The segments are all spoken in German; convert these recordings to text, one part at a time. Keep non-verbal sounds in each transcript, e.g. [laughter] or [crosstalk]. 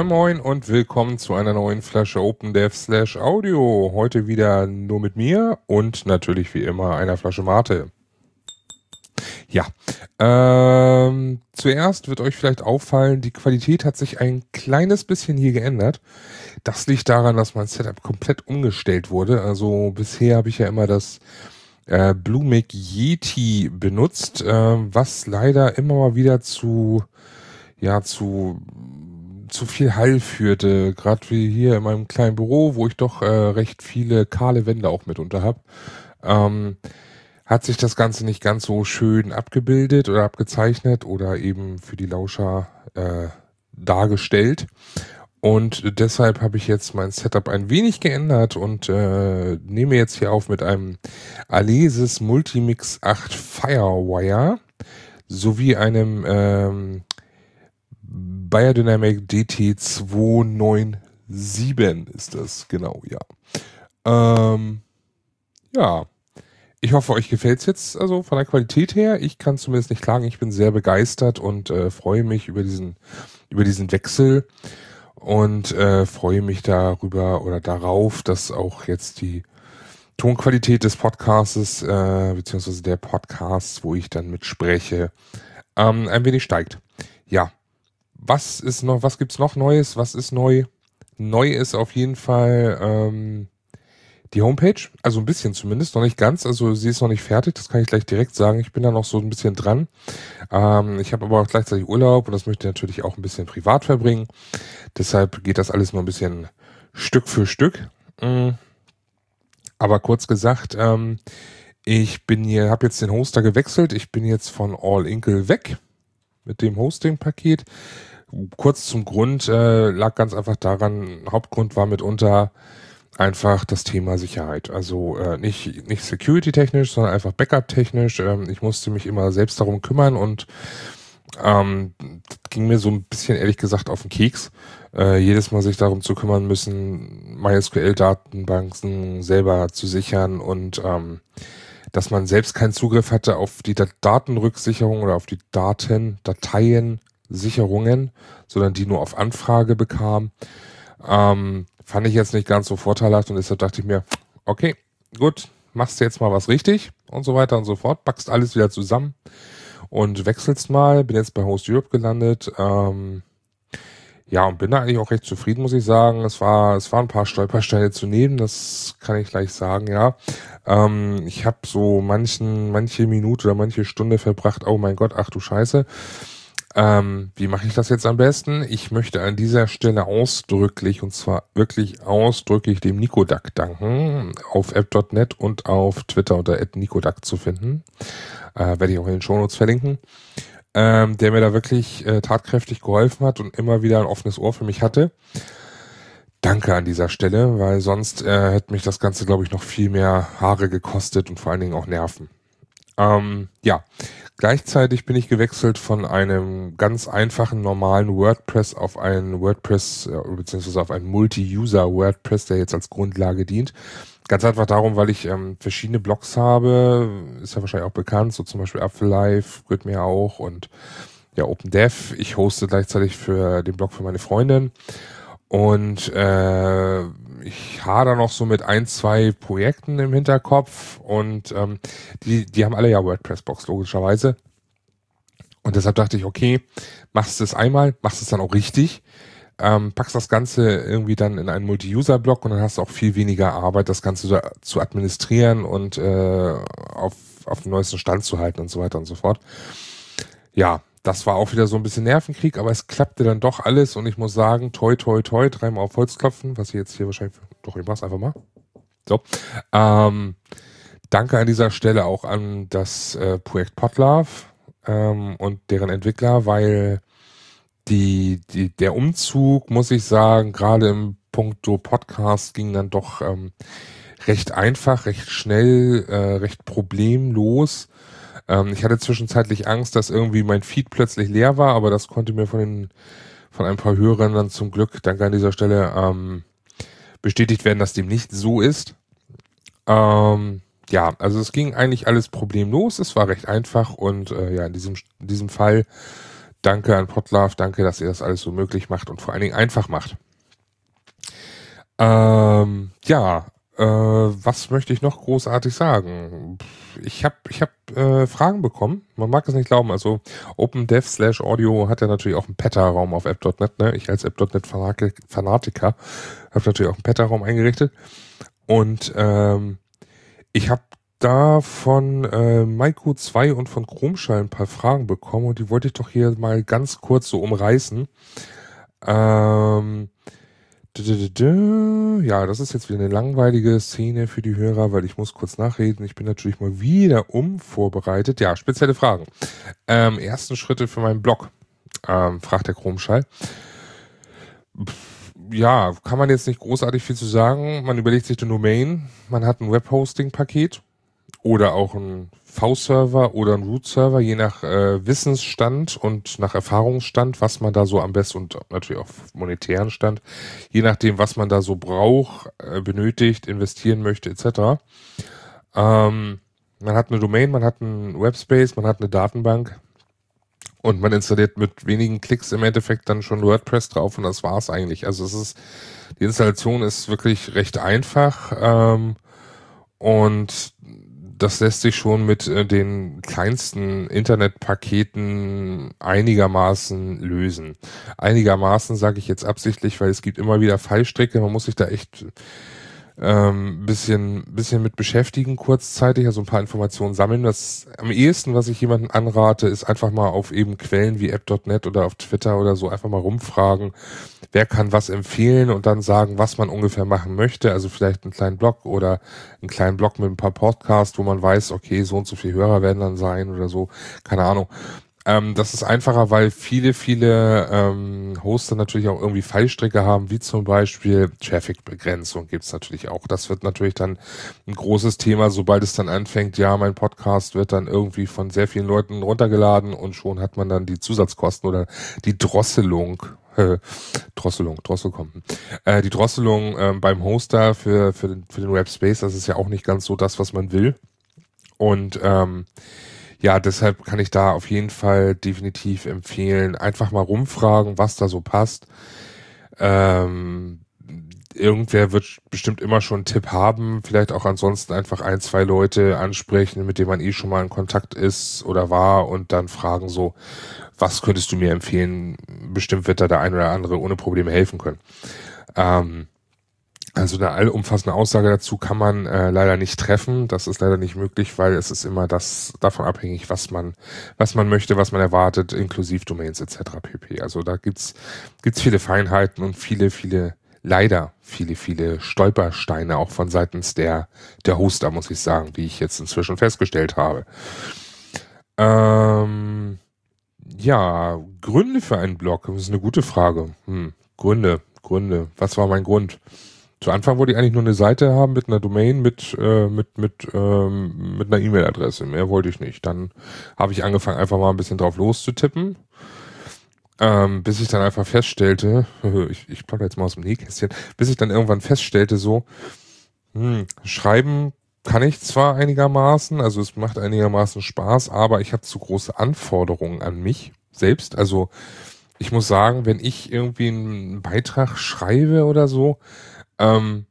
Moin Moin und willkommen zu einer neuen Flasche OpenDev slash Audio. Heute wieder nur mit mir und natürlich wie immer einer Flasche Mate. Ja, ähm, zuerst wird euch vielleicht auffallen, die Qualität hat sich ein kleines bisschen hier geändert. Das liegt daran, dass mein Setup komplett umgestellt wurde. Also bisher habe ich ja immer das äh, Bluemic Yeti benutzt, äh, was leider immer mal wieder zu ja zu zu viel Hall führte, gerade wie hier in meinem kleinen Büro, wo ich doch äh, recht viele kahle Wände auch mitunter habe, ähm, hat sich das Ganze nicht ganz so schön abgebildet oder abgezeichnet oder eben für die Lauscher äh, dargestellt. Und deshalb habe ich jetzt mein Setup ein wenig geändert und äh, nehme jetzt hier auf mit einem Alesis Multimix 8 Firewire sowie einem ähm, Biodynamic DT297 ist das, genau, ja. Ähm, ja. Ich hoffe, euch gefällt's jetzt, also von der Qualität her. Ich kann zumindest nicht klagen. Ich bin sehr begeistert und äh, freue mich über diesen, über diesen Wechsel und äh, freue mich darüber oder darauf, dass auch jetzt die Tonqualität des Podcasts, äh, beziehungsweise der Podcasts, wo ich dann mitspreche, ähm, ein wenig steigt. Ja, was ist noch, was gibt's noch Neues? Was ist neu? Neu ist auf jeden Fall ähm, die Homepage, also ein bisschen zumindest, noch nicht ganz, also sie ist noch nicht fertig, das kann ich gleich direkt sagen. Ich bin da noch so ein bisschen dran. Ähm, ich habe aber auch gleichzeitig Urlaub und das möchte ich natürlich auch ein bisschen privat verbringen. Deshalb geht das alles nur ein bisschen Stück für Stück. Mhm. Aber kurz gesagt, ähm, ich bin hier, habe jetzt den Hoster gewechselt. Ich bin jetzt von All Inkle weg mit dem Hosting-Paket. Kurz zum Grund äh, lag ganz einfach daran, Hauptgrund war mitunter einfach das Thema Sicherheit. Also äh, nicht, nicht security-technisch, sondern einfach Backup-technisch. Ähm, ich musste mich immer selbst darum kümmern und ähm, ging mir so ein bisschen ehrlich gesagt auf den Keks. Äh, jedes Mal sich darum zu kümmern müssen, MySQL-Datenbanken selber zu sichern und ähm, dass man selbst keinen Zugriff hatte auf die Datenrücksicherung oder auf die Daten, Dateien, Sicherungen, sondern die nur auf Anfrage bekam. Ähm, fand ich jetzt nicht ganz so vorteilhaft und deshalb dachte ich mir, okay, gut, machst du jetzt mal was richtig und so weiter und so fort, packst alles wieder zusammen und wechselst mal, bin jetzt bei Host Europe gelandet, ähm, ja, und bin da eigentlich auch recht zufrieden, muss ich sagen. Es war, es waren ein paar Stolpersteine zu nehmen, das kann ich gleich sagen, ja. Ähm, ich habe so manchen, manche Minute oder manche Stunde verbracht, oh mein Gott, ach du Scheiße. Ähm, wie mache ich das jetzt am besten? Ich möchte an dieser Stelle ausdrücklich, und zwar wirklich ausdrücklich dem Nicodac danken, auf app.net und auf Twitter unter @nicodac zu finden. Äh, werde ich auch in den Shownotes verlinken. Ähm, der mir da wirklich äh, tatkräftig geholfen hat und immer wieder ein offenes Ohr für mich hatte. Danke an dieser Stelle, weil sonst äh, hätte mich das Ganze, glaube ich, noch viel mehr Haare gekostet und vor allen Dingen auch Nerven. Ähm, ja, Gleichzeitig bin ich gewechselt von einem ganz einfachen normalen WordPress auf ein WordPress beziehungsweise auf ein Multi-User WordPress, der jetzt als Grundlage dient. Ganz einfach darum, weil ich ähm, verschiedene Blogs habe, ist ja wahrscheinlich auch bekannt, so zum Beispiel Apfellife, mir auch und ja OpenDev. Ich hoste gleichzeitig für den Blog für meine Freundin und äh, ich hader noch so mit ein, zwei Projekten im Hinterkopf und ähm, die, die haben alle ja WordPress-Box, logischerweise. Und deshalb dachte ich, okay, machst du es einmal, machst es dann auch richtig, ähm, packst das Ganze irgendwie dann in einen Multi-User-Blog und dann hast du auch viel weniger Arbeit, das Ganze zu, zu administrieren und äh, auf, auf den neuesten Stand zu halten und so weiter und so fort. Ja, das war auch wieder so ein bisschen Nervenkrieg, aber es klappte dann doch alles und ich muss sagen, toi, toi, toi, dreimal auf Holz klopfen, was ich jetzt hier wahrscheinlich, doch, ich mach's einfach mal. So, ähm, danke an dieser Stelle auch an das äh, Projekt Potlove ähm, und deren Entwickler, weil die, die, der Umzug, muss ich sagen, gerade im Punkto Podcast ging dann doch ähm, recht einfach, recht schnell, äh, recht problemlos. Ähm, ich hatte zwischenzeitlich Angst, dass irgendwie mein Feed plötzlich leer war, aber das konnte mir von den von ein paar Hörern dann zum Glück, danke an dieser Stelle, ähm, bestätigt werden, dass dem nicht so ist. Ähm, ja, also es ging eigentlich alles problemlos, es war recht einfach und äh, ja, in diesem, in diesem Fall Danke an Potlove, danke, dass ihr das alles so möglich macht und vor allen Dingen einfach macht. Ähm, ja, äh, was möchte ich noch großartig sagen? Ich habe ich hab, äh, Fragen bekommen. Man mag es nicht glauben. Also OpenDev slash Audio hat ja natürlich auch einen Peta-Raum auf App.net. Ne? Ich als App.net Fanatiker habe natürlich auch einen Peta-Raum eingerichtet. Und ähm, ich habe da von äh, Maiko 2 und von Chromschall ein paar Fragen bekommen und die wollte ich doch hier mal ganz kurz so umreißen. Ähm, ja, das ist jetzt wieder eine langweilige Szene für die Hörer, weil ich muss kurz nachreden. Ich bin natürlich mal wieder umvorbereitet. Ja, spezielle Fragen. Ähm, ersten Schritte für meinen Blog, ähm, fragt der Chromschall. Ja, kann man jetzt nicht großartig viel zu sagen. Man überlegt sich eine Domain, man hat ein Webhosting-Paket oder auch ein V-Server oder ein Root-Server, je nach äh, Wissensstand und nach Erfahrungsstand, was man da so am besten und natürlich auch monetären Stand, je nachdem, was man da so braucht, äh, benötigt, investieren möchte, etc. Ähm, man hat eine Domain, man hat einen Webspace, man hat eine Datenbank und man installiert mit wenigen Klicks im Endeffekt dann schon WordPress drauf und das war's eigentlich. Also es ist, die Installation ist wirklich recht einfach ähm, und das lässt sich schon mit äh, den kleinsten Internetpaketen einigermaßen lösen. Einigermaßen sage ich jetzt absichtlich, weil es gibt immer wieder Fallstricke. Man muss sich da echt ähm, bisschen, bisschen mit beschäftigen kurzzeitig, also ein paar Informationen sammeln. Das am ehesten, was ich jemandem anrate, ist einfach mal auf eben Quellen wie app.net oder auf Twitter oder so einfach mal rumfragen, wer kann was empfehlen und dann sagen, was man ungefähr machen möchte. Also vielleicht einen kleinen Blog oder einen kleinen Blog mit ein paar Podcasts, wo man weiß, okay, so und so viele Hörer werden dann sein oder so. Keine Ahnung. Ähm, das ist einfacher, weil viele, viele ähm, Hoster natürlich auch irgendwie Fallstricke haben, wie zum Beispiel Traffic-Begrenzung gibt's natürlich auch. Das wird natürlich dann ein großes Thema, sobald es dann anfängt, ja, mein Podcast wird dann irgendwie von sehr vielen Leuten runtergeladen und schon hat man dann die Zusatzkosten oder die Drosselung äh, Drosselung, Drosselkonten. Äh, die Drosselung äh, beim Hoster für, für, den, für den Webspace, das ist ja auch nicht ganz so das, was man will. Und ähm, ja, deshalb kann ich da auf jeden Fall definitiv empfehlen, einfach mal rumfragen, was da so passt. Ähm, irgendwer wird bestimmt immer schon einen Tipp haben, vielleicht auch ansonsten einfach ein, zwei Leute ansprechen, mit denen man eh schon mal in Kontakt ist oder war und dann fragen so, was könntest du mir empfehlen? Bestimmt wird da der ein oder andere ohne Probleme helfen können. Ähm, also eine allumfassende Aussage dazu kann man äh, leider nicht treffen. Das ist leider nicht möglich, weil es ist immer das davon abhängig, was man, was man möchte, was man erwartet, inklusive Domains etc. pp. Also da gibt's gibt's viele Feinheiten und viele, viele leider viele, viele Stolpersteine auch von seitens der der Hoster, muss ich sagen, wie ich jetzt inzwischen festgestellt habe. Ähm, ja, Gründe für einen Blog, das ist eine gute Frage. Hm, Gründe, Gründe. Was war mein Grund? Zu Anfang wollte ich eigentlich nur eine Seite haben mit einer Domain, mit, äh, mit, mit, ähm, mit einer E-Mail-Adresse. Mehr wollte ich nicht. Dann habe ich angefangen, einfach mal ein bisschen drauf loszutippen. Ähm, bis ich dann einfach feststellte, [laughs] ich, ich plaudere jetzt mal aus dem Nähkästchen, bis ich dann irgendwann feststellte, so, hm, schreiben kann ich zwar einigermaßen, also es macht einigermaßen Spaß, aber ich habe zu große Anforderungen an mich selbst. Also ich muss sagen, wenn ich irgendwie einen Beitrag schreibe oder so, ähm,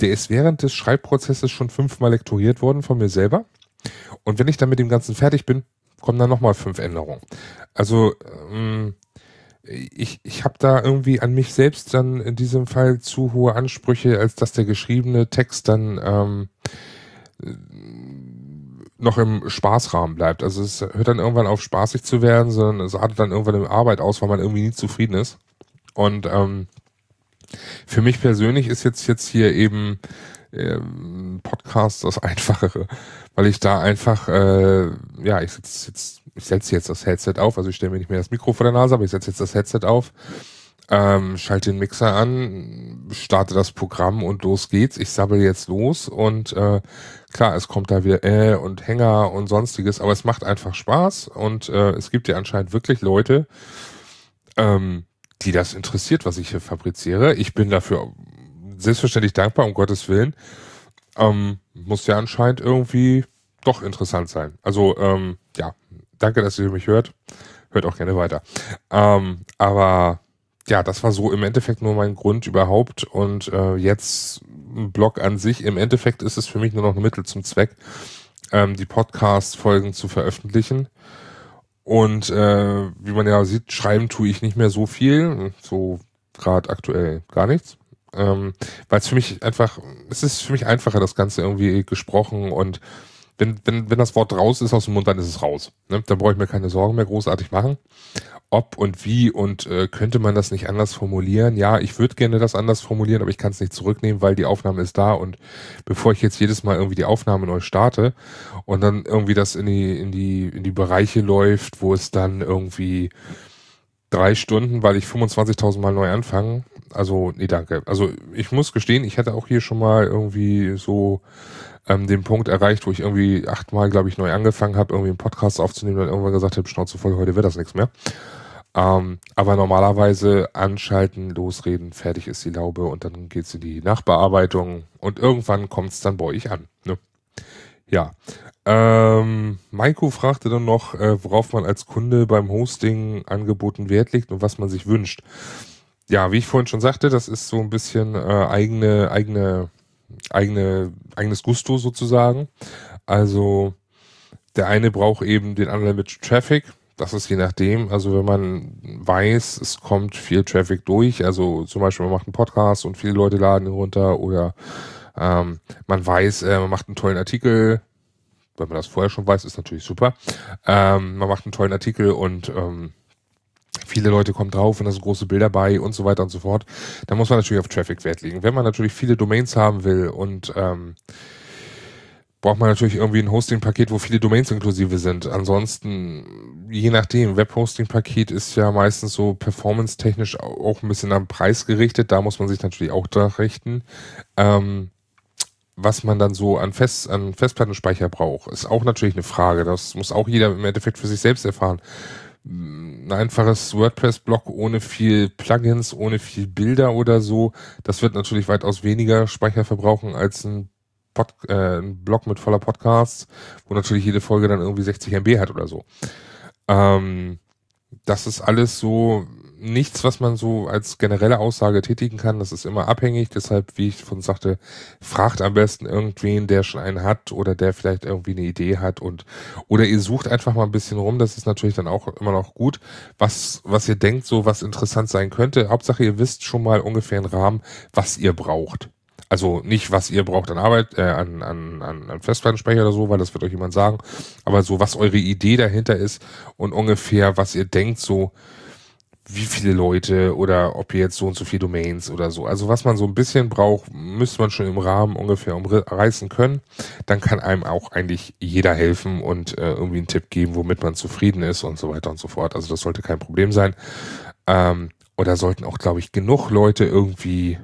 der ist während des Schreibprozesses schon fünfmal lektoriert worden von mir selber. Und wenn ich dann mit dem Ganzen fertig bin, kommen dann nochmal fünf Änderungen. Also ähm, ich, ich habe da irgendwie an mich selbst dann in diesem Fall zu hohe Ansprüche, als dass der geschriebene Text dann ähm, noch im Spaßrahmen bleibt. Also es hört dann irgendwann auf spaßig zu werden, sondern es artet dann irgendwann in Arbeit aus, weil man irgendwie nie zufrieden ist. Und ähm, für mich persönlich ist jetzt jetzt hier eben äh, Podcast das [laughs] Einfachere, weil ich da einfach, äh, ja, ich setze jetzt, ich setze jetzt das Headset auf, also ich stelle mir nicht mehr das Mikro vor der Nase, aber ich setze jetzt das Headset auf, ähm, schalte den Mixer an, starte das Programm und los geht's. Ich sabbel jetzt los und äh, klar, es kommt da wieder äh und Hänger und sonstiges, aber es macht einfach Spaß und äh, es gibt ja anscheinend wirklich Leute, ähm, die das interessiert, was ich hier fabriziere. Ich bin dafür selbstverständlich dankbar, um Gottes Willen. Ähm, muss ja anscheinend irgendwie doch interessant sein. Also, ähm, ja, danke, dass ihr mich hört. hört auch gerne weiter. Ähm, aber ja, das war so im Endeffekt nur mein Grund überhaupt und äh, jetzt ein Blog an sich. Im Endeffekt ist es für mich nur noch ein Mittel zum Zweck, ähm, die Podcast-Folgen zu veröffentlichen. Und äh, wie man ja sieht, schreiben tue ich nicht mehr so viel, so gerade aktuell gar nichts. Ähm, Weil es für mich einfach, es ist für mich einfacher, das Ganze irgendwie gesprochen und wenn, wenn, wenn das Wort raus ist aus dem Mund, dann ist es raus. Ne? Dann brauche ich mir keine Sorgen mehr großartig machen ob und wie und äh, könnte man das nicht anders formulieren? Ja, ich würde gerne das anders formulieren, aber ich kann es nicht zurücknehmen, weil die Aufnahme ist da und bevor ich jetzt jedes Mal irgendwie die Aufnahme neu starte und dann irgendwie das in die in die in die Bereiche läuft, wo es dann irgendwie drei Stunden, weil ich 25.000 Mal neu anfange. Also nee, danke. Also ich muss gestehen, ich hätte auch hier schon mal irgendwie so ähm, den Punkt erreicht, wo ich irgendwie achtmal, glaube ich, neu angefangen habe, irgendwie einen Podcast aufzunehmen und irgendwann gesagt habe, Schnauze voll, heute wird das nichts mehr. Ähm, aber normalerweise anschalten, losreden, fertig ist die Laube und dann geht's in die Nachbearbeitung und irgendwann kommt's dann bei euch an. Ne? Ja. Ähm, Maiko fragte dann noch, äh, worauf man als Kunde beim Hosting angeboten Wert legt und was man sich wünscht. Ja, wie ich vorhin schon sagte, das ist so ein bisschen äh, eigene, eigene, eigene, eigenes Gusto sozusagen. Also der eine braucht eben den anderen mit Traffic, das ist je nachdem. Also wenn man weiß, es kommt viel Traffic durch, also zum Beispiel man macht einen Podcast und viele Leute laden ihn runter oder ähm, man weiß, äh, man macht einen tollen Artikel, wenn man das vorher schon weiß, ist natürlich super. Ähm, man macht einen tollen Artikel und ähm, viele Leute kommen drauf und da sind große Bilder bei und so weiter und so fort. Da muss man natürlich auf Traffic Wert legen. Wenn man natürlich viele Domains haben will und ähm, braucht man natürlich irgendwie ein Hosting-Paket, wo viele Domains inklusive sind. Ansonsten, je nachdem, Web-Hosting-Paket ist ja meistens so performance-technisch auch ein bisschen am Preis gerichtet. Da muss man sich natürlich auch da richten. Ähm, was man dann so an, Fest, an Festplattenspeicher braucht, ist auch natürlich eine Frage. Das muss auch jeder im Endeffekt für sich selbst erfahren. Ein einfaches WordPress-Blog ohne viel Plugins, ohne viel Bilder oder so, das wird natürlich weitaus weniger Speicher verbrauchen als ein Pod, äh, ein Blog mit voller Podcasts, wo natürlich jede Folge dann irgendwie 60 MB hat oder so. Ähm, das ist alles so nichts, was man so als generelle Aussage tätigen kann. Das ist immer abhängig. Deshalb, wie ich von sagte, fragt am besten irgendwen, der schon einen hat oder der vielleicht irgendwie eine Idee hat und oder ihr sucht einfach mal ein bisschen rum. Das ist natürlich dann auch immer noch gut, was was ihr denkt, so was interessant sein könnte. Hauptsache, ihr wisst schon mal ungefähr einen Rahmen, was ihr braucht. Also nicht, was ihr braucht an Arbeit, äh, an, an, an, an Festplattenspeicher oder so, weil das wird euch jemand sagen. Aber so, was eure Idee dahinter ist und ungefähr, was ihr denkt, so wie viele Leute oder ob ihr jetzt so und so viele Domains oder so. Also was man so ein bisschen braucht, müsste man schon im Rahmen ungefähr umreißen können. Dann kann einem auch eigentlich jeder helfen und äh, irgendwie einen Tipp geben, womit man zufrieden ist und so weiter und so fort. Also das sollte kein Problem sein. Ähm, oder sollten auch, glaube ich, genug Leute irgendwie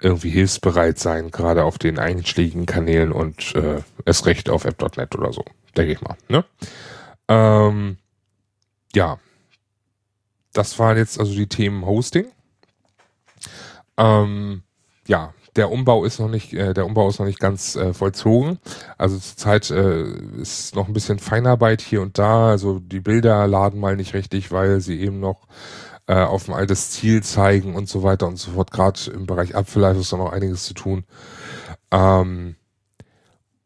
irgendwie hilfsbereit sein, gerade auf den einschlägigen Kanälen und äh, erst recht auf app.net oder so, denke ich mal. Ne? Ähm, ja, das waren jetzt also die Themen Hosting. Ähm, ja, der Umbau ist noch nicht, äh, der Umbau ist noch nicht ganz äh, vollzogen. Also zurzeit äh, ist noch ein bisschen Feinarbeit hier und da. Also die Bilder laden mal nicht richtig, weil sie eben noch äh, auf ein altes Ziel zeigen und so weiter und so fort. Gerade im Bereich Apfellife ist da noch einiges zu tun. Ähm,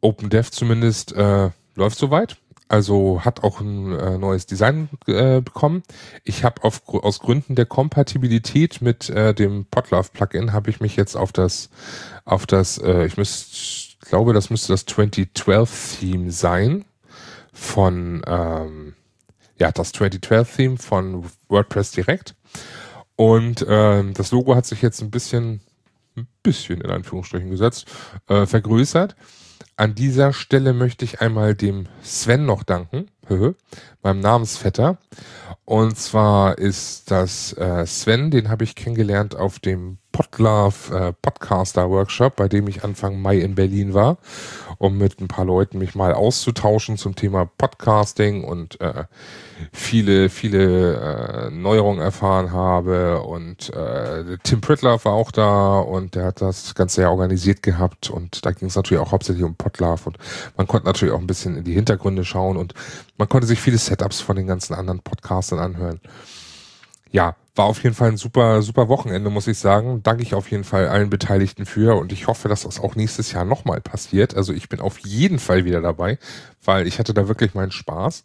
OpenDev zumindest äh, läuft soweit. Also hat auch ein äh, neues Design äh, bekommen. Ich habe aus Gründen der Kompatibilität mit äh, dem Podlove Plugin habe ich mich jetzt auf das auf das äh, ich müsste glaube das müsste das 2012 Theme sein von ähm, ja, das 2012-Theme von WordPress direkt. Und ähm, das Logo hat sich jetzt ein bisschen, ein bisschen in Anführungsstrichen gesetzt, äh, vergrößert. An dieser Stelle möchte ich einmal dem Sven noch danken, meinem Namensvetter. Und zwar ist das äh, Sven, den habe ich kennengelernt auf dem Podlove äh, Podcaster Workshop, bei dem ich Anfang Mai in Berlin war, um mit ein paar Leuten mich mal auszutauschen zum Thema Podcasting und äh, viele, viele äh, Neuerungen erfahren habe. Und äh, Tim Pritloff war auch da und der hat das Ganze ja organisiert gehabt und da ging es natürlich auch hauptsächlich um Podlove und man konnte natürlich auch ein bisschen in die Hintergründe schauen und man konnte sich viele Setups von den ganzen anderen Podcastern anhören. Ja, war auf jeden Fall ein super, super Wochenende, muss ich sagen. Danke ich auf jeden Fall allen Beteiligten für und ich hoffe, dass das auch nächstes Jahr nochmal passiert. Also ich bin auf jeden Fall wieder dabei, weil ich hatte da wirklich meinen Spaß.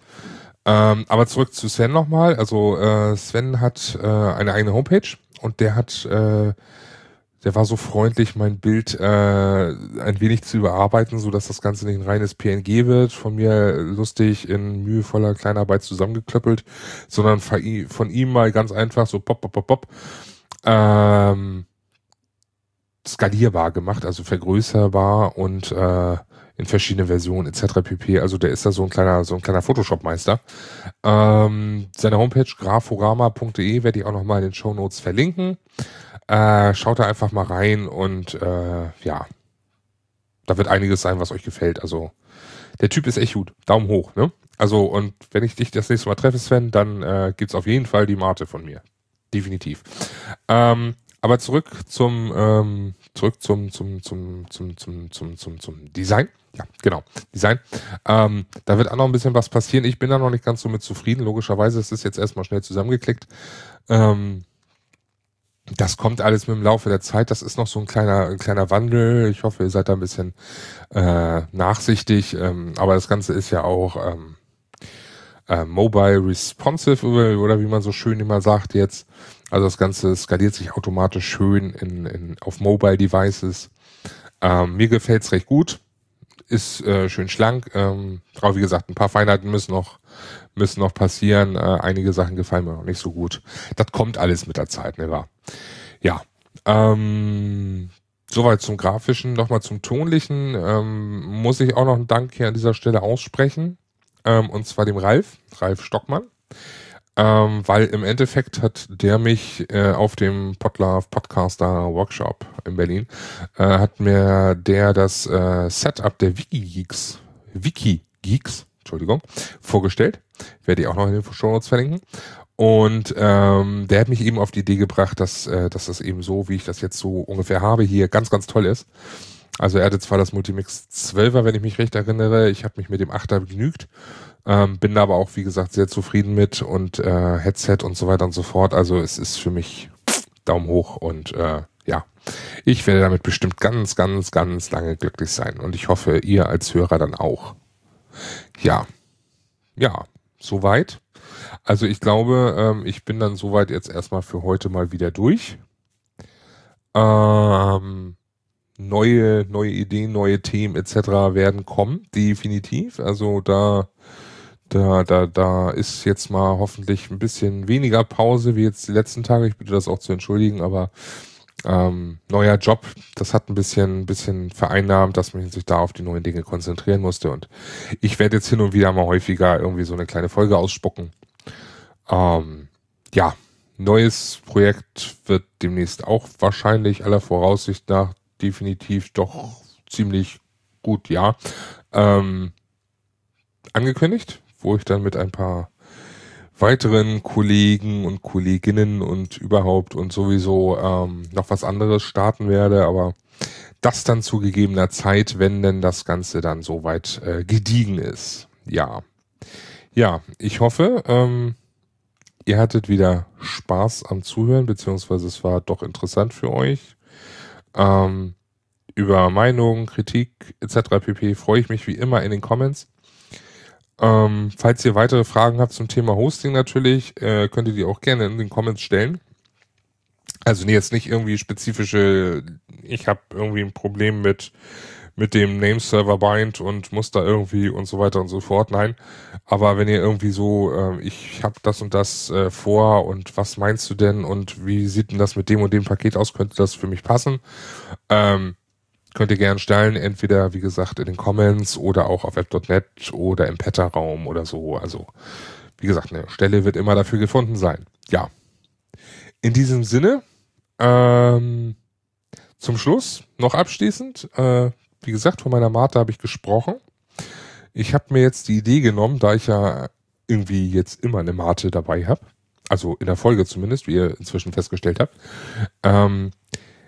Ähm, aber zurück zu Sven nochmal. Also äh, Sven hat äh, eine eigene Homepage und der hat äh, der war so freundlich, mein Bild äh, ein wenig zu überarbeiten, so dass das Ganze nicht ein reines PNG wird, von mir lustig in mühevoller Kleinarbeit zusammengeklöppelt, sondern von ihm mal ganz einfach so pop, pop, pop, pop, ähm, skalierbar gemacht, also vergrößerbar und äh, in verschiedene Versionen etc. pp. Also der ist da so ein kleiner, so ein kleiner Photoshop-Meister. Ähm, seine Homepage graforama.de werde ich auch nochmal in den Show Notes verlinken. Äh, schaut da einfach mal rein und äh, ja, da wird einiges sein, was euch gefällt. Also der Typ ist echt gut. Daumen hoch, ne? Also und wenn ich dich das nächste Mal treffe, Sven, dann äh, gibt's auf jeden Fall die Mate von mir. Definitiv. Ähm, aber zurück zum ähm, zurück zum zum zum zum zum zum zum, zum Design. Ja, genau. Design. Ähm, da wird auch noch ein bisschen was passieren. Ich bin da noch nicht ganz so mit zufrieden. Logischerweise ist es jetzt erstmal schnell zusammengeklickt. Ähm, das kommt alles mit dem Laufe der Zeit. Das ist noch so ein kleiner, ein kleiner Wandel. Ich hoffe, ihr seid da ein bisschen äh, nachsichtig. Ähm, aber das Ganze ist ja auch ähm, äh, mobile responsive oder wie man so schön immer sagt jetzt. Also das Ganze skaliert sich automatisch schön in, in, auf Mobile Devices. Ähm, mir gefällt's recht gut. Ist äh, schön schlank. Ähm, aber wie gesagt, ein paar Feinheiten müssen noch müssen noch passieren. Äh, einige Sachen gefallen mir noch nicht so gut. Das kommt alles mit der Zeit, ne wahr? Ja. Ähm, soweit zum Grafischen. Nochmal zum Tonlichen. Ähm, muss ich auch noch einen Dank hier an dieser Stelle aussprechen. Ähm, und zwar dem Ralf, Ralf Stockmann. Ähm, weil im Endeffekt hat der mich äh, auf dem Podlove Podcaster Workshop in Berlin, äh, hat mir der das äh, Setup der Wikigeeks, Wikigeeks, Entschuldigung, vorgestellt. Werde ich auch noch in den Show Notes verlinken. Und ähm, der hat mich eben auf die Idee gebracht, dass, äh, dass das eben so, wie ich das jetzt so ungefähr habe, hier ganz, ganz toll ist. Also er hatte zwar das Multimix 12er, wenn ich mich recht erinnere. Ich habe mich mit dem 8er begnügt. Ähm, bin aber auch, wie gesagt, sehr zufrieden mit und äh, Headset und so weiter und so fort. Also es ist für mich Daumen hoch und äh, ja, ich werde damit bestimmt ganz, ganz, ganz lange glücklich sein. Und ich hoffe, ihr als Hörer dann auch. Ja, ja, soweit. Also ich glaube, ähm, ich bin dann soweit jetzt erstmal für heute mal wieder durch. Ähm, neue, neue Ideen, neue Themen etc. werden kommen, definitiv. Also da, da, da, da ist jetzt mal hoffentlich ein bisschen weniger Pause wie jetzt die letzten Tage. Ich bitte das auch zu entschuldigen, aber ähm, neuer Job, das hat ein bisschen, bisschen vereinnahmt, dass man sich da auf die neuen Dinge konzentrieren musste. Und ich werde jetzt hin und wieder mal häufiger irgendwie so eine kleine Folge ausspucken. Ähm, ja, neues Projekt wird demnächst auch wahrscheinlich aller Voraussicht nach definitiv doch ziemlich gut, ja, ähm, angekündigt, wo ich dann mit ein paar weiteren Kollegen und Kolleginnen und überhaupt und sowieso ähm, noch was anderes starten werde, aber das dann zu gegebener Zeit, wenn denn das Ganze dann soweit äh, gediegen ist. Ja. Ja, ich hoffe, ähm, ihr hattet wieder Spaß am Zuhören, beziehungsweise es war doch interessant für euch. Ähm, über Meinung, Kritik etc. pp. freue ich mich wie immer in den Comments. Ähm, falls ihr weitere Fragen habt zum Thema Hosting natürlich, äh, könnt ihr die auch gerne in den Comments stellen. Also nee, jetzt nicht irgendwie spezifische, ich habe irgendwie ein Problem mit mit dem Nameserver Bind und muss da irgendwie und so weiter und so fort. Nein, aber wenn ihr irgendwie so, äh, ich habe das und das äh, vor und was meinst du denn und wie sieht denn das mit dem und dem Paket aus, könnte das für mich passen? Ähm, könnt ihr gerne stellen, entweder wie gesagt in den Comments oder auch auf web.net oder im Petter-Raum oder so. Also wie gesagt, eine Stelle wird immer dafür gefunden sein. Ja. In diesem Sinne, ähm, zum Schluss noch abschließend, äh, wie gesagt, von meiner Mate habe ich gesprochen. Ich habe mir jetzt die Idee genommen, da ich ja irgendwie jetzt immer eine Mate dabei habe, also in der Folge zumindest, wie ihr inzwischen festgestellt habt, ähm,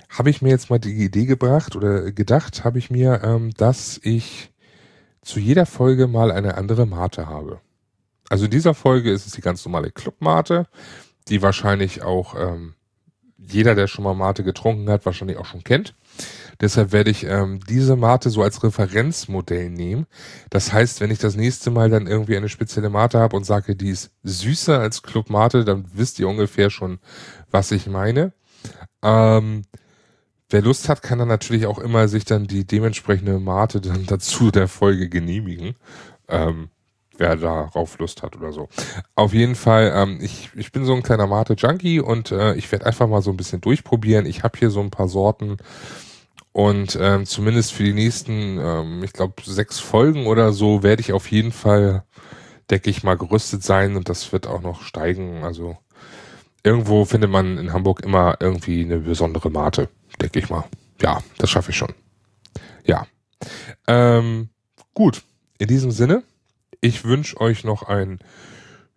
habe ich mir jetzt mal die Idee gebracht oder gedacht, habe ich mir, ähm, dass ich zu jeder Folge mal eine andere Mate habe. Also in dieser Folge ist es die ganz normale Clubmate, die wahrscheinlich auch ähm, jeder, der schon mal Mate getrunken hat, wahrscheinlich auch schon kennt. Deshalb werde ich ähm, diese Mate so als Referenzmodell nehmen. Das heißt, wenn ich das nächste Mal dann irgendwie eine spezielle Mate habe und sage, die ist süßer als Club Mate, dann wisst ihr ungefähr schon, was ich meine. Ähm, wer Lust hat, kann dann natürlich auch immer sich dann die dementsprechende Mate dann [laughs] dazu der Folge genehmigen. Ähm, wer darauf Lust hat oder so. Auf jeden Fall, ähm, ich, ich bin so ein kleiner Mate-Junkie und äh, ich werde einfach mal so ein bisschen durchprobieren. Ich habe hier so ein paar Sorten und ähm, zumindest für die nächsten, ähm, ich glaube, sechs Folgen oder so werde ich auf jeden Fall, denke ich mal, gerüstet sein und das wird auch noch steigen. Also irgendwo findet man in Hamburg immer irgendwie eine besondere Mate, denke ich mal. Ja, das schaffe ich schon. Ja. Ähm, gut, in diesem Sinne ich wünsche euch noch einen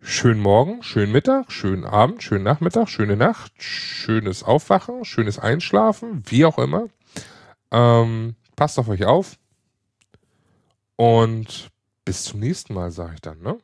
schönen Morgen, schönen Mittag, schönen Abend, schönen Nachmittag, schöne Nacht, schönes Aufwachen, schönes Einschlafen, wie auch immer. Ähm, passt auf euch auf. Und bis zum nächsten Mal, sage ich dann, ne?